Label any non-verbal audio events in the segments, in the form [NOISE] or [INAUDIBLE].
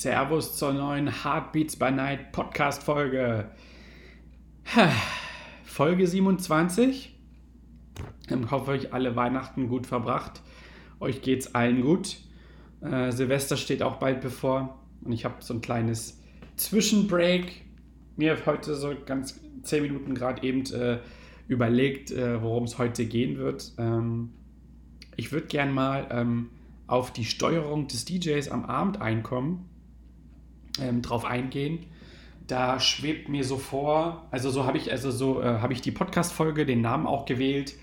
Servus zur neuen Heartbeats by Night Podcast Folge. [SIGHS] Folge 27. Ich hoffe, euch alle Weihnachten gut verbracht. Euch geht's allen gut. Äh, Silvester steht auch bald bevor. Und ich habe so ein kleines Zwischenbreak mir heute so ganz 10 Minuten gerade eben äh, überlegt, äh, worum es heute gehen wird. Ähm, ich würde gern mal. Ähm, auf die Steuerung des DJs am Abend einkommen, ähm, drauf eingehen. Da schwebt mir so vor, also so habe ich, also so äh, habe ich die Podcast-Folge, den Namen auch gewählt.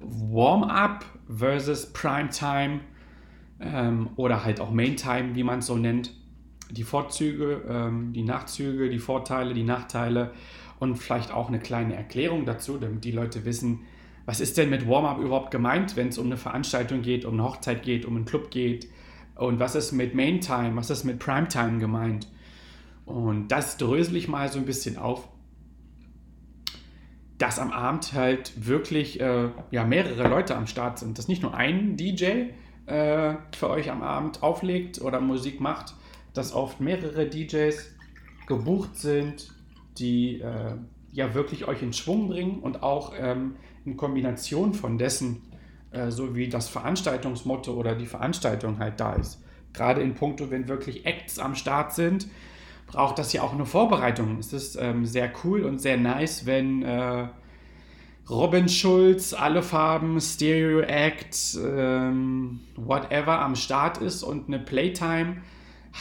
Warm-up versus Primetime ähm, oder halt auch Main-Time, wie man es so nennt. Die Vorzüge, ähm, die Nachzüge, die Vorteile, die Nachteile und vielleicht auch eine kleine Erklärung dazu, damit die Leute wissen, was ist denn mit Warm-up überhaupt gemeint, wenn es um eine Veranstaltung geht, um eine Hochzeit geht, um einen Club geht? Und was ist mit Main Time, was ist mit Prime Time gemeint? Und das drösel ich mal so ein bisschen auf, dass am Abend halt wirklich äh, ja, mehrere Leute am Start sind. Dass nicht nur ein DJ äh, für euch am Abend auflegt oder Musik macht, dass oft mehrere DJs gebucht sind, die äh, ja wirklich euch in Schwung bringen und auch ähm, in Kombination von dessen, äh, so wie das Veranstaltungsmotto oder die Veranstaltung halt da ist. Gerade in puncto, wenn wirklich Acts am Start sind, braucht das ja auch eine Vorbereitung. Es ist ähm, sehr cool und sehr nice, wenn äh, Robin Schulz, alle Farben, Stereo Act, ähm, whatever am Start ist und eine Playtime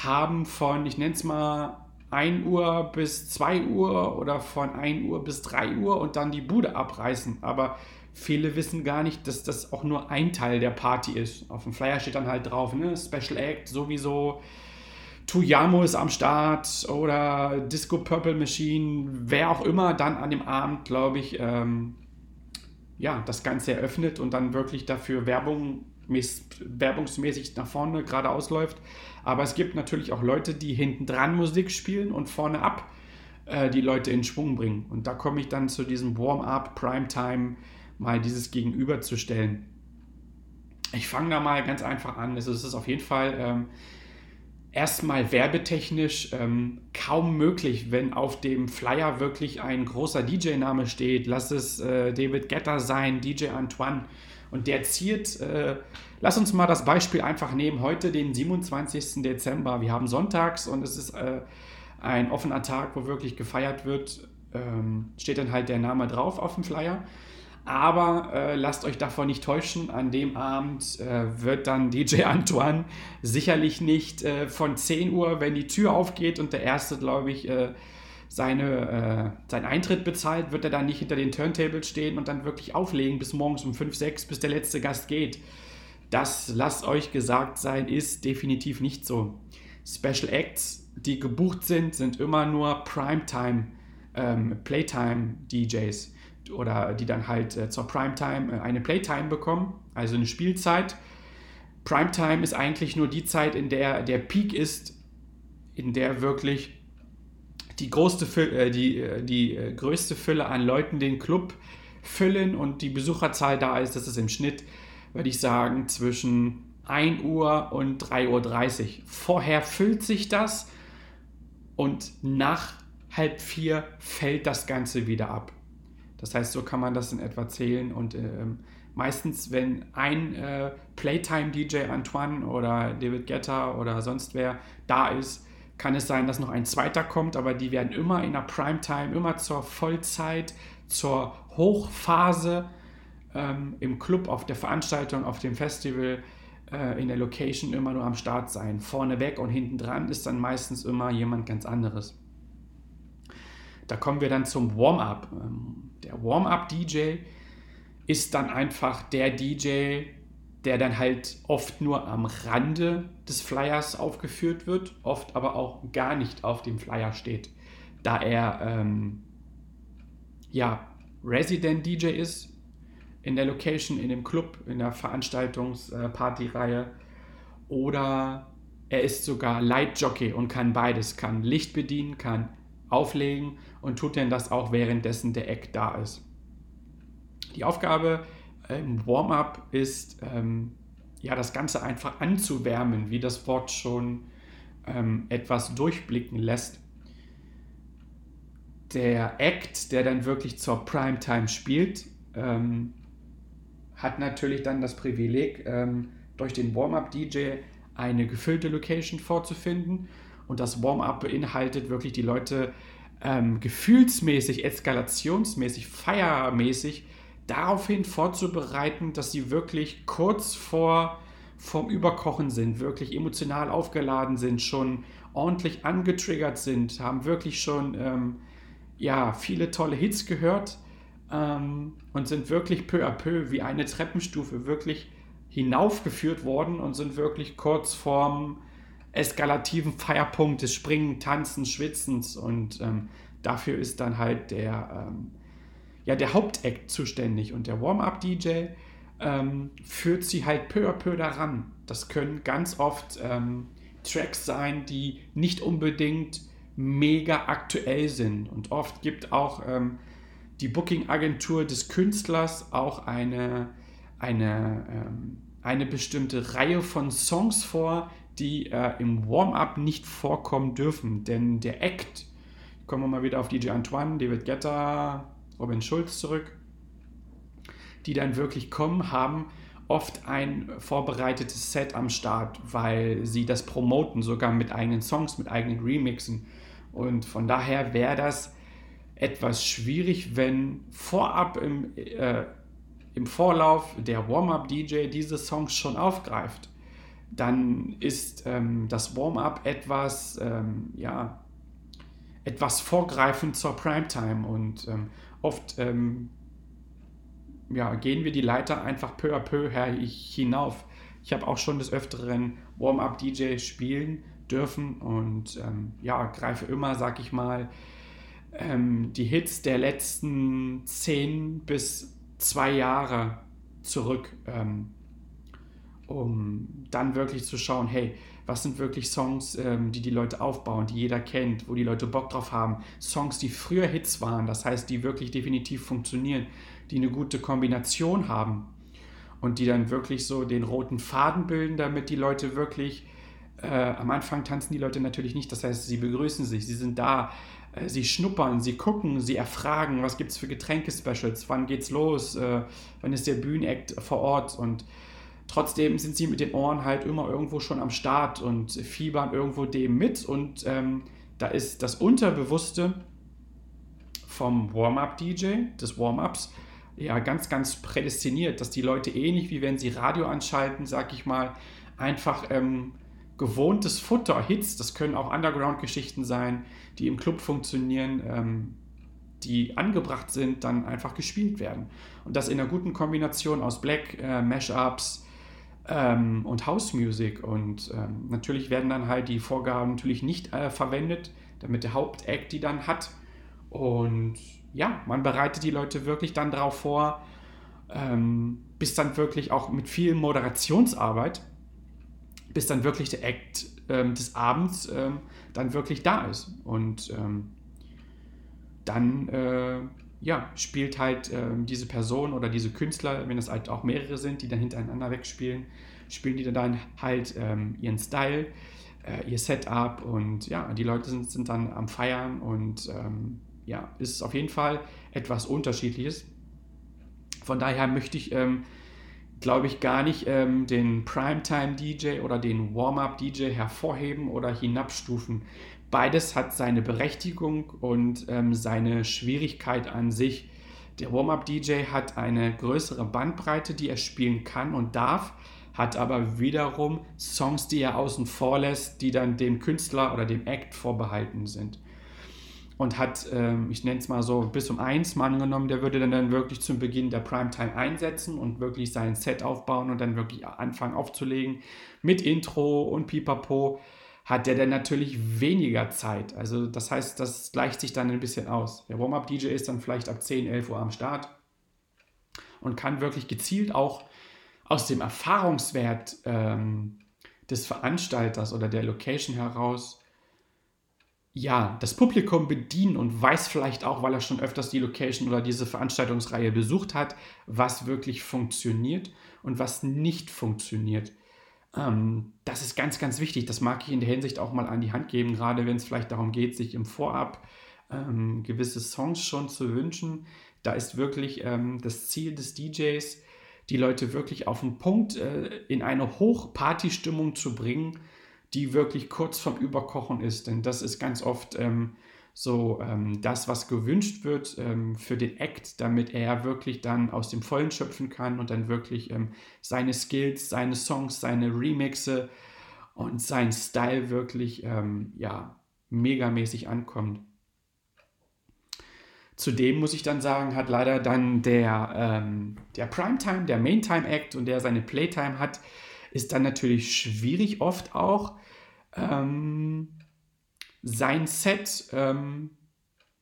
haben von, ich nenne es mal, 1 Uhr bis 2 Uhr oder von 1 Uhr bis 3 Uhr und dann die Bude abreißen. Aber viele wissen gar nicht, dass das auch nur ein Teil der Party ist. Auf dem Flyer steht dann halt drauf, ne? Special Act sowieso. Tuyamo ist am Start oder Disco Purple Machine, wer auch immer dann an dem Abend, glaube ich, ähm, ja, das Ganze eröffnet und dann wirklich dafür Werbung werbungsmäßig nach vorne geradeaus läuft. Aber es gibt natürlich auch Leute, die hinten dran Musik spielen und vorne ab äh, die Leute in Schwung bringen. Und da komme ich dann zu diesem Warm-up, Primetime, mal dieses gegenüberzustellen. Ich fange da mal ganz einfach an. Also es ist auf jeden Fall ähm, erstmal werbetechnisch ähm, kaum möglich, wenn auf dem Flyer wirklich ein großer DJ-Name steht. Lass es äh, David Getter sein, DJ Antoine und der ziert, äh, lass uns mal das Beispiel einfach nehmen, heute den 27. Dezember. Wir haben sonntags und es ist äh, ein offener Tag, wo wirklich gefeiert wird. Ähm, steht dann halt der Name drauf auf dem Flyer. Aber äh, lasst euch davon nicht täuschen, an dem Abend äh, wird dann DJ [LAUGHS] Antoine sicherlich nicht äh, von 10 Uhr, wenn die Tür aufgeht und der erste, glaube ich, äh, seine, äh, seinen Eintritt bezahlt, wird er dann nicht hinter den Turntables stehen und dann wirklich auflegen bis morgens um 5, 6, bis der letzte Gast geht. Das, lasst euch gesagt sein, ist definitiv nicht so. Special Acts, die gebucht sind, sind immer nur Primetime, ähm, Playtime DJs oder die dann halt äh, zur Primetime äh, eine Playtime bekommen, also eine Spielzeit. Primetime ist eigentlich nur die Zeit, in der der Peak ist, in der wirklich die, größte, äh, die, äh, die äh, größte Fülle an Leuten den Club füllen und die Besucherzahl da ist, das ist im Schnitt, würde ich sagen, zwischen 1 Uhr und 3.30 Uhr. Vorher füllt sich das und nach halb vier fällt das Ganze wieder ab. Das heißt, so kann man das in etwa zählen und ähm, meistens, wenn ein äh, Playtime-DJ Antoine oder David Guetta oder sonst wer da ist, kann es sein, dass noch ein zweiter kommt, aber die werden immer in der Primetime, immer zur Vollzeit, zur Hochphase ähm, im Club, auf der Veranstaltung, auf dem Festival, äh, in der Location immer nur am Start sein. Vorneweg und hinten dran ist dann meistens immer jemand ganz anderes. Da kommen wir dann zum Warm-up. Ähm, der Warm-up-DJ ist dann einfach der DJ, der dann halt oft nur am Rande des Flyers aufgeführt wird, oft aber auch gar nicht auf dem Flyer steht, da er ähm, ja Resident DJ ist in der Location, in dem Club, in der Veranstaltungspartyreihe oder er ist sogar Lightjockey und kann beides, kann Licht bedienen, kann auflegen und tut denn das auch währenddessen der Eck da ist. Die Aufgabe im Warm-up ist, ähm, ja, das Ganze einfach anzuwärmen, wie das Wort schon ähm, etwas durchblicken lässt. Der Act, der dann wirklich zur Primetime spielt, ähm, hat natürlich dann das Privileg, ähm, durch den Warm-up-DJ eine gefüllte Location vorzufinden. Und das Warm-up beinhaltet wirklich die Leute ähm, gefühlsmäßig, eskalationsmäßig, feiermäßig daraufhin vorzubereiten, dass sie wirklich kurz vor vom Überkochen sind, wirklich emotional aufgeladen sind, schon ordentlich angetriggert sind, haben wirklich schon ähm, ja, viele tolle Hits gehört ähm, und sind wirklich peu à peu wie eine Treppenstufe wirklich hinaufgeführt worden und sind wirklich kurz vorm eskalativen Feierpunkt des Springen, Tanzen, Schwitzens und ähm, dafür ist dann halt der ähm, ja, der Hauptakt zuständig und der Warm-up-DJ ähm, führt sie halt peu à peu daran. Das können ganz oft ähm, Tracks sein, die nicht unbedingt mega aktuell sind. Und oft gibt auch ähm, die Booking-Agentur des Künstlers auch eine, eine, ähm, eine bestimmte Reihe von Songs vor, die äh, im Warm-up nicht vorkommen dürfen. Denn der Act, kommen wir mal wieder auf DJ Antoine, David Guetta, Robin Schulz zurück, die dann wirklich kommen, haben oft ein vorbereitetes Set am Start, weil sie das promoten, sogar mit eigenen Songs, mit eigenen Remixen. Und von daher wäre das etwas schwierig, wenn vorab im, äh, im Vorlauf der Warm-up-DJ diese Songs schon aufgreift. Dann ist ähm, das Warm-up etwas, ähm, ja, etwas vorgreifend zur Primetime und ähm, oft ähm, ja, gehen wir die Leiter einfach peu à peu hinauf. Ich habe auch schon des Öfteren Warm-up-DJ spielen dürfen und ähm, ja, greife immer, sag ich mal, ähm, die Hits der letzten zehn bis zwei Jahre zurück, ähm, um dann wirklich zu schauen, hey, was sind wirklich Songs, ähm, die die Leute aufbauen, die jeder kennt, wo die Leute Bock drauf haben. Songs, die früher Hits waren, das heißt, die wirklich definitiv funktionieren, die eine gute Kombination haben und die dann wirklich so den roten Faden bilden, damit die Leute wirklich, äh, am Anfang tanzen die Leute natürlich nicht, das heißt, sie begrüßen sich, sie sind da, äh, sie schnuppern, sie gucken, sie erfragen, was gibt es für Getränke-Specials, wann geht's los, äh, wann ist der Bühnenakt vor Ort und Trotzdem sind sie mit den Ohren halt immer irgendwo schon am Start und fiebern irgendwo dem mit. Und ähm, da ist das Unterbewusste vom Warm-up-DJ, des Warm-ups, ja ganz, ganz prädestiniert, dass die Leute ähnlich wie wenn sie Radio anschalten, sag ich mal, einfach ähm, gewohntes Futter, Hits, das können auch Underground-Geschichten sein, die im Club funktionieren, ähm, die angebracht sind, dann einfach gespielt werden. Und das in einer guten Kombination aus Black, äh, Mashups, ähm, und House Music. Und ähm, natürlich werden dann halt die Vorgaben natürlich nicht äh, verwendet, damit der Hauptact die dann hat. Und ja, man bereitet die Leute wirklich dann darauf vor, ähm, bis dann wirklich auch mit viel Moderationsarbeit, bis dann wirklich der Act ähm, des Abends ähm, dann wirklich da ist. Und ähm, dann äh, ja, spielt halt ähm, diese Person oder diese Künstler, wenn es halt auch mehrere sind, die dann hintereinander wegspielen, spielen die dann halt ähm, ihren Style, äh, ihr Setup und ja, die Leute sind, sind dann am Feiern und ähm, ja, ist auf jeden Fall etwas Unterschiedliches. Von daher möchte ich, ähm, glaube ich, gar nicht ähm, den Primetime-DJ oder den Warm-up-DJ hervorheben oder hinabstufen beides hat seine Berechtigung und ähm, seine Schwierigkeit an sich. Der Warm-up-DJ hat eine größere Bandbreite, die er spielen kann und darf, hat aber wiederum Songs, die er außen vor lässt, die dann dem Künstler oder dem Act vorbehalten sind. Und hat, ähm, ich nenne es mal so, bis um eins mal angenommen, der würde dann, dann wirklich zum Beginn der Primetime einsetzen und wirklich sein Set aufbauen und dann wirklich anfangen aufzulegen mit Intro und Pipapo, hat der dann natürlich weniger Zeit. Also das heißt, das gleicht sich dann ein bisschen aus. Der Warm-Up-DJ ist dann vielleicht ab 10, 11 Uhr am Start und kann wirklich gezielt auch aus dem Erfahrungswert ähm, des Veranstalters oder der Location heraus ja, das Publikum bedienen und weiß vielleicht auch, weil er schon öfters die Location oder diese Veranstaltungsreihe besucht hat, was wirklich funktioniert und was nicht funktioniert. Ähm, das ist ganz, ganz wichtig. Das mag ich in der Hinsicht auch mal an die Hand geben, gerade wenn es vielleicht darum geht, sich im Vorab ähm, gewisse Songs schon zu wünschen. Da ist wirklich ähm, das Ziel des DJs, die Leute wirklich auf den Punkt äh, in eine Hochparty-Stimmung zu bringen, die wirklich kurz vom Überkochen ist. Denn das ist ganz oft ähm, so ähm, das, was gewünscht wird ähm, für den Act, damit er wirklich dann aus dem Vollen schöpfen kann und dann wirklich ähm, seine Skills, seine Songs, seine Remixe und sein Style wirklich ähm, ja, megamäßig ankommt. Zudem muss ich dann sagen, hat leider dann der, ähm, der Primetime, der Maintime Act und der seine Playtime hat, ist dann natürlich schwierig oft auch, ähm, sein Set ähm,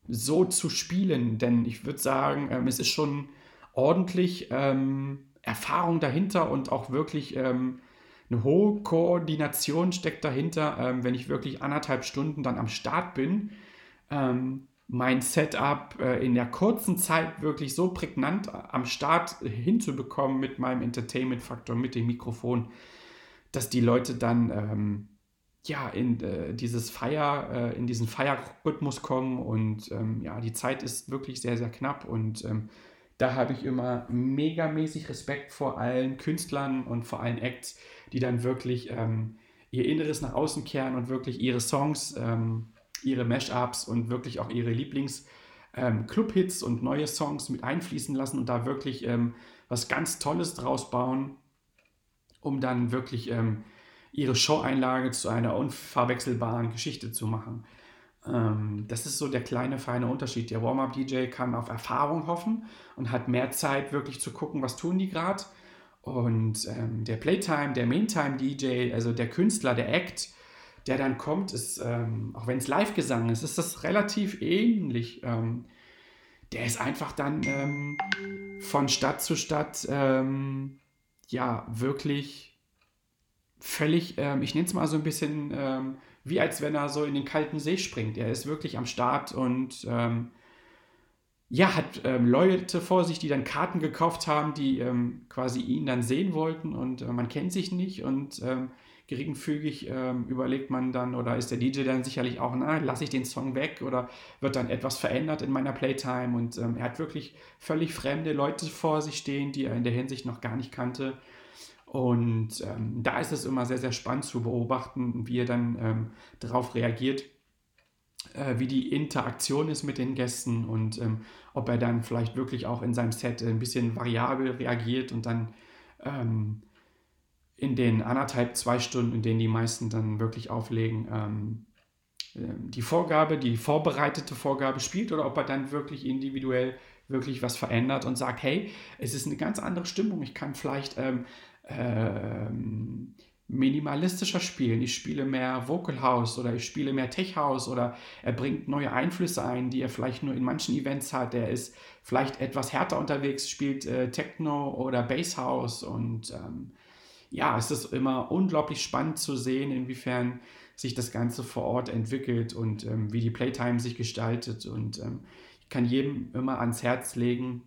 so zu spielen. Denn ich würde sagen, ähm, es ist schon ordentlich ähm, Erfahrung dahinter und auch wirklich ähm, eine hohe Koordination steckt dahinter, ähm, wenn ich wirklich anderthalb Stunden dann am Start bin. Mein Setup äh, in der kurzen Zeit wirklich so prägnant am Start hinzubekommen mit meinem Entertainment-Faktor, mit dem Mikrofon, dass die Leute dann ähm, ja in äh, dieses Feier, äh, in diesen Feierrhythmus kommen und ähm, ja, die Zeit ist wirklich sehr, sehr knapp und ähm, da habe ich immer megamäßig Respekt vor allen Künstlern und vor allen Acts, die dann wirklich ähm, ihr Inneres nach außen kehren und wirklich ihre Songs, ähm, ihre Mashups und wirklich auch ihre Lieblings- ähm, Clubhits und neue Songs mit einfließen lassen und da wirklich ähm, was ganz Tolles draus bauen um dann wirklich ähm, ihre Show-Einlage zu einer unverwechselbaren Geschichte zu machen. Ähm, das ist so der kleine, feine Unterschied. Der Warm-Up-DJ kann auf Erfahrung hoffen und hat mehr Zeit, wirklich zu gucken, was tun die gerade. Und ähm, der Playtime, der Maintime-DJ, also der Künstler, der Act, der dann kommt, ist, ähm, auch wenn es Live-Gesang ist, ist das relativ ähnlich. Ähm, der ist einfach dann ähm, von Stadt zu Stadt ähm, ja, wirklich völlig, ähm, ich nenne es mal so ein bisschen ähm, wie als wenn er so in den kalten See springt. Er ist wirklich am Start und ja, hat ähm, Leute vor sich, die dann Karten gekauft haben, die ähm, quasi ihn dann sehen wollten und äh, man kennt sich nicht und ähm, geringfügig überlegt man dann oder ist der DJ dann sicherlich auch, na, lasse ich den Song weg oder wird dann etwas verändert in meiner Playtime? Und er hat wirklich völlig fremde Leute vor sich stehen, die er in der Hinsicht noch gar nicht kannte. Und ähm, da ist es immer sehr, sehr spannend zu beobachten, wie er dann ähm, darauf reagiert, äh, wie die Interaktion ist mit den Gästen und ähm, ob er dann vielleicht wirklich auch in seinem Set ein bisschen variabel reagiert und dann ähm, in den anderthalb, zwei Stunden, in denen die meisten dann wirklich auflegen, ähm, ähm, die Vorgabe, die vorbereitete Vorgabe spielt oder ob er dann wirklich individuell wirklich was verändert und sagt, hey, es ist eine ganz andere Stimmung. Ich kann vielleicht ähm, ähm, minimalistischer spielen. Ich spiele mehr Vocal House oder ich spiele mehr Tech House oder er bringt neue Einflüsse ein, die er vielleicht nur in manchen Events hat. Er ist vielleicht etwas härter unterwegs, spielt äh, Techno oder Bass House und ähm, ja, es ist immer unglaublich spannend zu sehen, inwiefern sich das Ganze vor Ort entwickelt und ähm, wie die Playtime sich gestaltet. Und ähm, ich kann jedem immer ans Herz legen,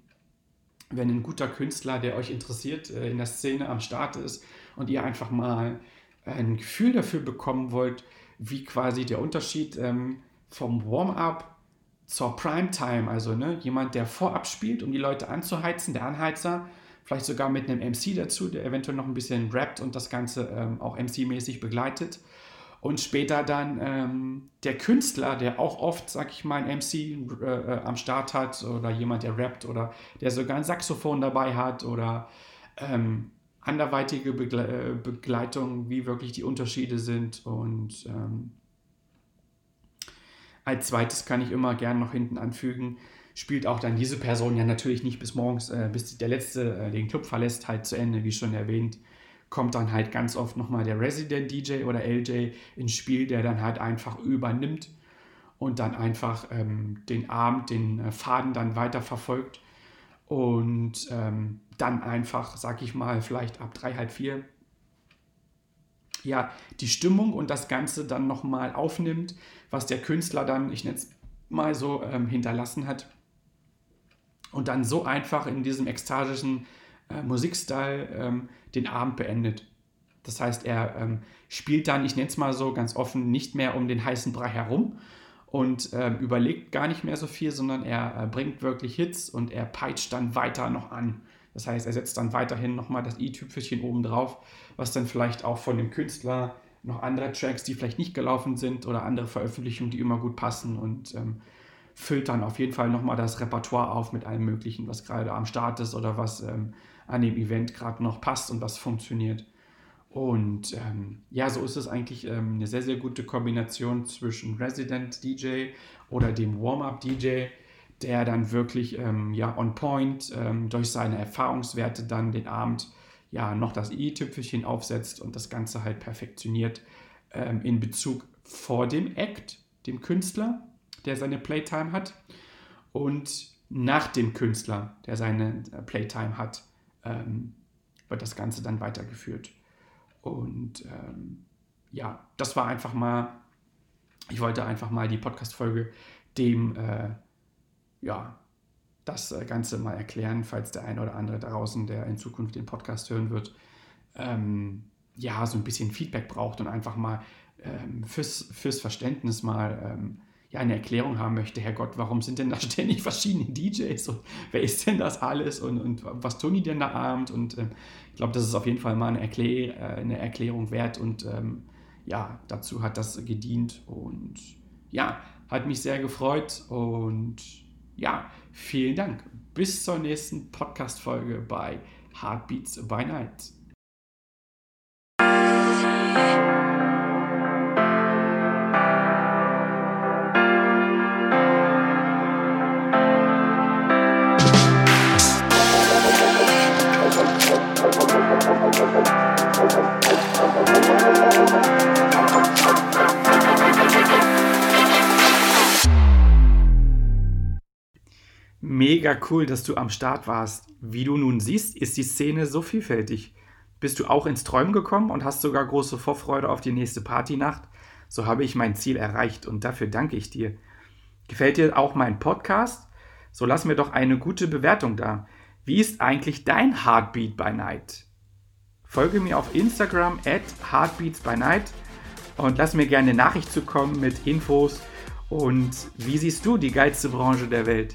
wenn ein guter Künstler, der euch interessiert, äh, in der Szene am Start ist und ihr einfach mal ein Gefühl dafür bekommen wollt, wie quasi der Unterschied ähm, vom Warm-up zur Primetime, also ne, jemand, der vorab spielt, um die Leute anzuheizen, der Anheizer, vielleicht sogar mit einem MC dazu, der eventuell noch ein bisschen rappt und das Ganze ähm, auch MC-mäßig begleitet. Und später dann ähm, der Künstler, der auch oft, sag ich mal, ein MC äh, äh, am Start hat oder jemand, der rappt oder der sogar ein Saxophon dabei hat oder ähm, anderweitige Begle äh, Begleitung, wie wirklich die Unterschiede sind. Und ähm, als zweites kann ich immer gern noch hinten anfügen, spielt auch dann diese Person ja natürlich nicht bis morgens, äh, bis der Letzte äh, den Club verlässt, halt zu Ende, wie schon erwähnt. Kommt dann halt ganz oft nochmal der Resident DJ oder LJ ins Spiel, der dann halt einfach übernimmt und dann einfach ähm, den Abend, den äh, Faden dann weiter verfolgt und ähm, dann einfach, sag ich mal, vielleicht ab drei, halb vier, ja, die Stimmung und das Ganze dann nochmal aufnimmt, was der Künstler dann, ich nenne es mal so, ähm, hinterlassen hat. Und dann so einfach in diesem ekstatischen äh, Musikstil ähm, den Abend beendet. Das heißt, er ähm, spielt dann, ich nenne es mal so ganz offen, nicht mehr um den heißen Brei herum, und äh, überlegt gar nicht mehr so viel, sondern er äh, bringt wirklich Hits und er peitscht dann weiter noch an. Das heißt, er setzt dann weiterhin nochmal das i-Tüpfelchen oben drauf, was dann vielleicht auch von dem Künstler noch andere Tracks, die vielleicht nicht gelaufen sind oder andere Veröffentlichungen, die immer gut passen und ähm, füllt dann auf jeden Fall nochmal das Repertoire auf mit allem Möglichen, was gerade am Start ist oder was ähm, an dem Event gerade noch passt und was funktioniert. Und ähm, ja, so ist es eigentlich ähm, eine sehr, sehr gute Kombination zwischen Resident DJ oder dem Warm-up DJ, der dann wirklich ähm, ja, on point ähm, durch seine Erfahrungswerte dann den Abend ja noch das i-Tüpfelchen aufsetzt und das Ganze halt perfektioniert ähm, in Bezug vor dem Act, dem Künstler, der seine Playtime hat, und nach dem Künstler, der seine äh, Playtime hat, ähm, wird das Ganze dann weitergeführt. Und ähm, ja, das war einfach mal, ich wollte einfach mal die Podcast-Folge dem, äh, ja, das äh, Ganze mal erklären, falls der eine oder andere draußen, der in Zukunft den Podcast hören wird, ähm, ja, so ein bisschen Feedback braucht und einfach mal ähm, fürs, fürs Verständnis mal ähm, ja, eine Erklärung haben möchte, Herrgott, warum sind denn da [LAUGHS] ständig verschiedene DJs und wer ist denn das alles und, und was tun die denn da abend? Und ähm, ich glaube, das ist auf jeden Fall mal eine, Erklär äh, eine Erklärung wert und ähm, ja, dazu hat das gedient und ja, hat mich sehr gefreut und ja, vielen Dank. Bis zur nächsten Podcast-Folge bei Heartbeats by Night. Mega cool, dass du am Start warst. Wie du nun siehst, ist die Szene so vielfältig. Bist du auch ins Träumen gekommen und hast sogar große Vorfreude auf die nächste Partynacht? So habe ich mein Ziel erreicht und dafür danke ich dir. Gefällt dir auch mein Podcast? So lass mir doch eine gute Bewertung da. Wie ist eigentlich dein Heartbeat by Night? Folge mir auf Instagram at Heartbeats by Night und lass mir gerne eine Nachricht zukommen mit Infos und wie siehst du die geilste Branche der Welt?